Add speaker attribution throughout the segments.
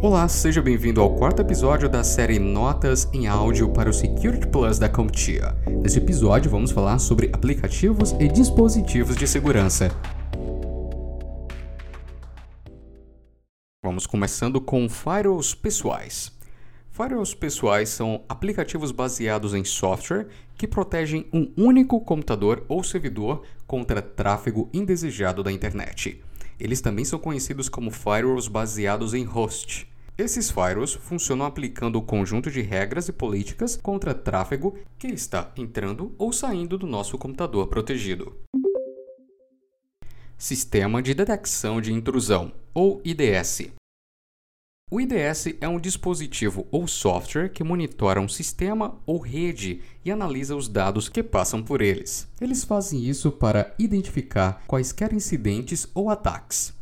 Speaker 1: Olá, seja bem-vindo ao quarto episódio da série Notas em Áudio para o Security Plus da CompTIA. Neste episódio vamos falar sobre aplicativos e dispositivos de segurança. Vamos começando com firewalls pessoais. Firewalls pessoais são aplicativos baseados em software que protegem um único computador ou servidor contra tráfego indesejado da internet. Eles também são conhecidos como firewalls baseados em host. Esses firewalls funcionam aplicando o conjunto de regras e políticas contra tráfego que está entrando ou saindo do nosso computador protegido. Sistema de Detecção de Intrusão, ou IDS. O IDS é um dispositivo ou software que monitora um sistema ou rede e analisa os dados que passam por eles. Eles fazem isso para identificar quaisquer incidentes ou ataques.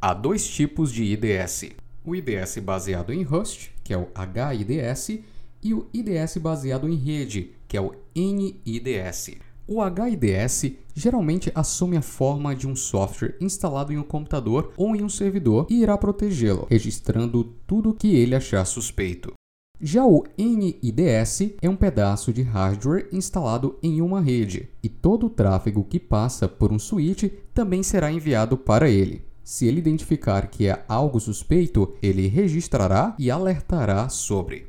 Speaker 1: Há dois tipos de IDS: o IDS baseado em host, que é o HIDS, e o IDS baseado em rede, que é o NIDS. O HIDS geralmente assume a forma de um software instalado em um computador ou em um servidor e irá protegê-lo, registrando tudo que ele achar suspeito. Já o NIDS é um pedaço de hardware instalado em uma rede, e todo o tráfego que passa por um switch também será enviado para ele. Se ele identificar que é algo suspeito, ele registrará e alertará sobre.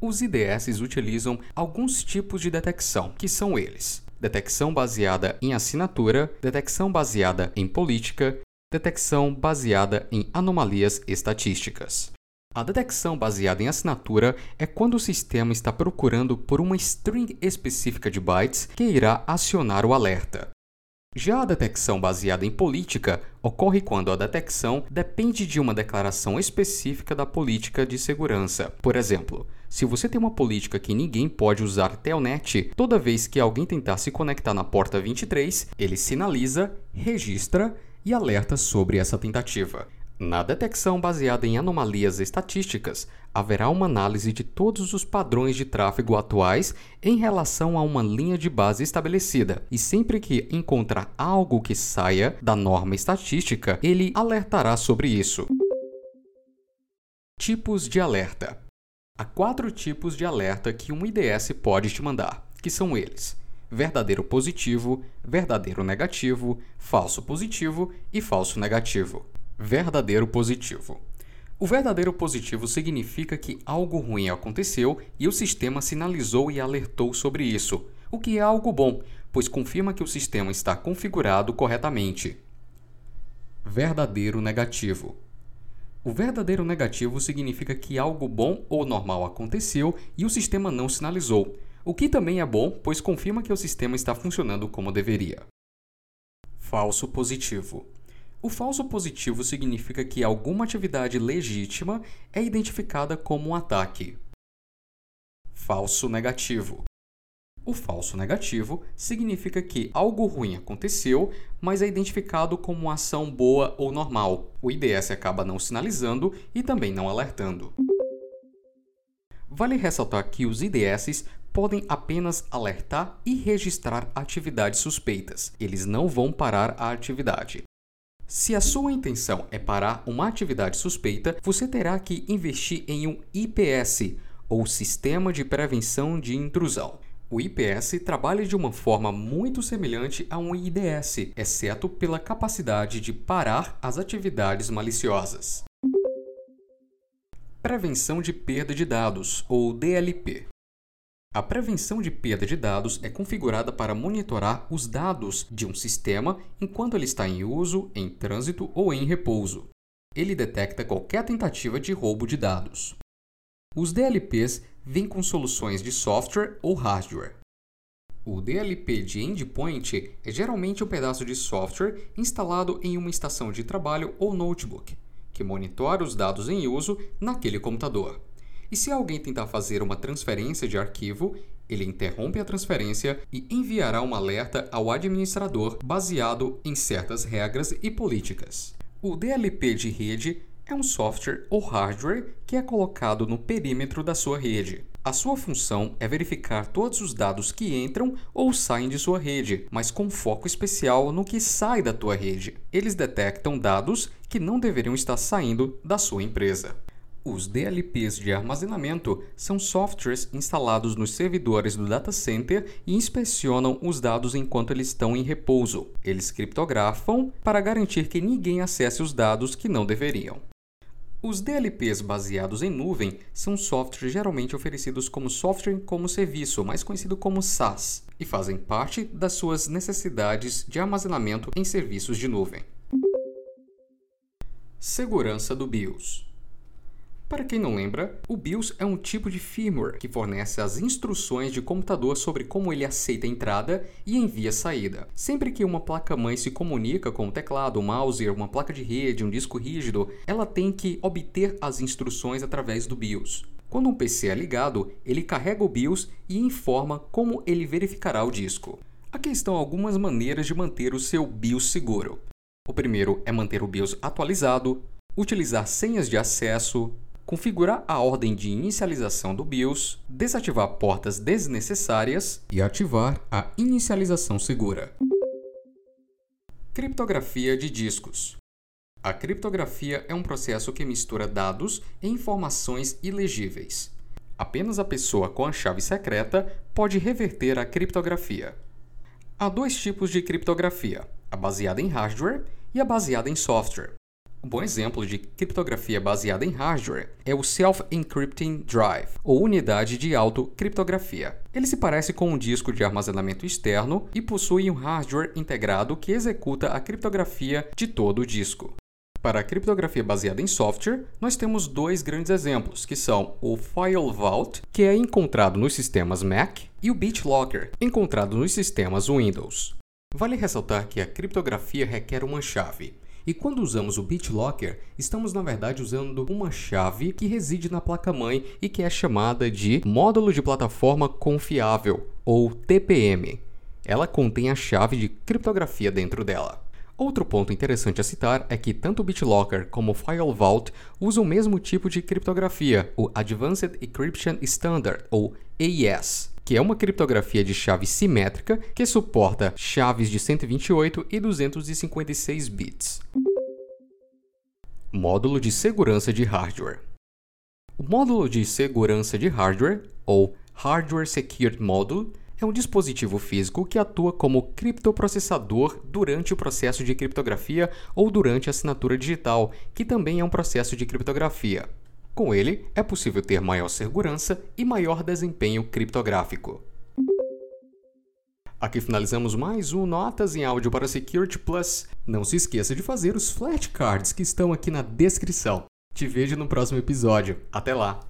Speaker 1: Os IDS utilizam alguns tipos de detecção, que são eles: detecção baseada em assinatura, detecção baseada em política, detecção baseada em anomalias estatísticas. A detecção baseada em assinatura é quando o sistema está procurando por uma string específica de bytes que irá acionar o alerta. Já a detecção baseada em política ocorre quando a detecção depende de uma declaração específica da política de segurança. Por exemplo, se você tem uma política que ninguém pode usar Telnet, toda vez que alguém tentar se conectar na porta 23, ele sinaliza, registra e alerta sobre essa tentativa. Na detecção baseada em anomalias estatísticas, haverá uma análise de todos os padrões de tráfego atuais em relação a uma linha de base estabelecida, e sempre que encontrar algo que saia da norma estatística, ele alertará sobre isso. Tipos de alerta: Há quatro tipos de alerta que um IDS pode te mandar, que são eles: verdadeiro positivo, verdadeiro negativo, falso positivo e falso negativo verdadeiro positivo. O verdadeiro positivo significa que algo ruim aconteceu e o sistema sinalizou e alertou sobre isso, o que é algo bom, pois confirma que o sistema está configurado corretamente. Verdadeiro negativo. O verdadeiro negativo significa que algo bom ou normal aconteceu e o sistema não sinalizou, o que também é bom, pois confirma que o sistema está funcionando como deveria. Falso positivo. O falso positivo significa que alguma atividade legítima é identificada como um ataque. Falso negativo. O falso negativo significa que algo ruim aconteceu, mas é identificado como uma ação boa ou normal. O IDS acaba não sinalizando e também não alertando. Vale ressaltar que os IDS podem apenas alertar e registrar atividades suspeitas. Eles não vão parar a atividade. Se a sua intenção é parar uma atividade suspeita, você terá que investir em um IPS, ou Sistema de Prevenção de Intrusão. O IPS trabalha de uma forma muito semelhante a um IDS, exceto pela capacidade de parar as atividades maliciosas. Prevenção de perda de dados, ou DLP. A prevenção de perda de dados é configurada para monitorar os dados de um sistema enquanto ele está em uso, em trânsito ou em repouso. Ele detecta qualquer tentativa de roubo de dados. Os DLPs vêm com soluções de software ou hardware. O DLP de endpoint é geralmente um pedaço de software instalado em uma estação de trabalho ou notebook, que monitora os dados em uso naquele computador. E se alguém tentar fazer uma transferência de arquivo, ele interrompe a transferência e enviará um alerta ao administrador baseado em certas regras e políticas. O DLP de rede é um software ou hardware que é colocado no perímetro da sua rede. A sua função é verificar todos os dados que entram ou saem de sua rede, mas com foco especial no que sai da tua rede. Eles detectam dados que não deveriam estar saindo da sua empresa. Os DLPs de armazenamento são softwares instalados nos servidores do data center e inspecionam os dados enquanto eles estão em repouso. Eles criptografam para garantir que ninguém acesse os dados que não deveriam. Os DLPs baseados em nuvem são softwares geralmente oferecidos como software como serviço, mais conhecido como SaaS, e fazem parte das suas necessidades de armazenamento em serviços de nuvem. Segurança do BIOS. Para quem não lembra, o BIOS é um tipo de firmware que fornece as instruções de computador sobre como ele aceita a entrada e envia a saída. Sempre que uma placa-mãe se comunica com o teclado, o mouse, uma placa de rede, um disco rígido, ela tem que obter as instruções através do BIOS. Quando um PC é ligado, ele carrega o BIOS e informa como ele verificará o disco. Aqui estão algumas maneiras de manter o seu BIOS seguro. O primeiro é manter o BIOS atualizado, utilizar senhas de acesso, configurar a ordem de inicialização do BIOS, desativar portas desnecessárias e ativar a inicialização segura. Criptografia de discos. A criptografia é um processo que mistura dados e informações ilegíveis. Apenas a pessoa com a chave secreta pode reverter a criptografia. Há dois tipos de criptografia: a baseada em hardware e a baseada em software. Um bom exemplo de criptografia baseada em hardware é o Self-Encrypting Drive, ou unidade de auto-criptografia. Ele se parece com um disco de armazenamento externo e possui um hardware integrado que executa a criptografia de todo o disco. Para a criptografia baseada em software, nós temos dois grandes exemplos, que são o File Vault, que é encontrado nos sistemas Mac, e o BitLocker, encontrado nos sistemas Windows. Vale ressaltar que a criptografia requer uma chave, e quando usamos o BitLocker, estamos na verdade usando uma chave que reside na placa-mãe e que é chamada de Módulo de Plataforma Confiável, ou TPM. Ela contém a chave de criptografia dentro dela. Outro ponto interessante a citar é que tanto o BitLocker como o FileVault usam o mesmo tipo de criptografia, o Advanced Encryption Standard, ou AES, que é uma criptografia de chave simétrica que suporta chaves de 128 e 256 bits. Módulo de segurança de hardware. O módulo de segurança de hardware, ou Hardware Secured Module, é um dispositivo físico que atua como criptoprocessador durante o processo de criptografia ou durante a assinatura digital, que também é um processo de criptografia. Com ele, é possível ter maior segurança e maior desempenho criptográfico. Aqui finalizamos mais um Notas em Áudio para Security Plus. Não se esqueça de fazer os flashcards que estão aqui na descrição. Te vejo no próximo episódio. Até lá!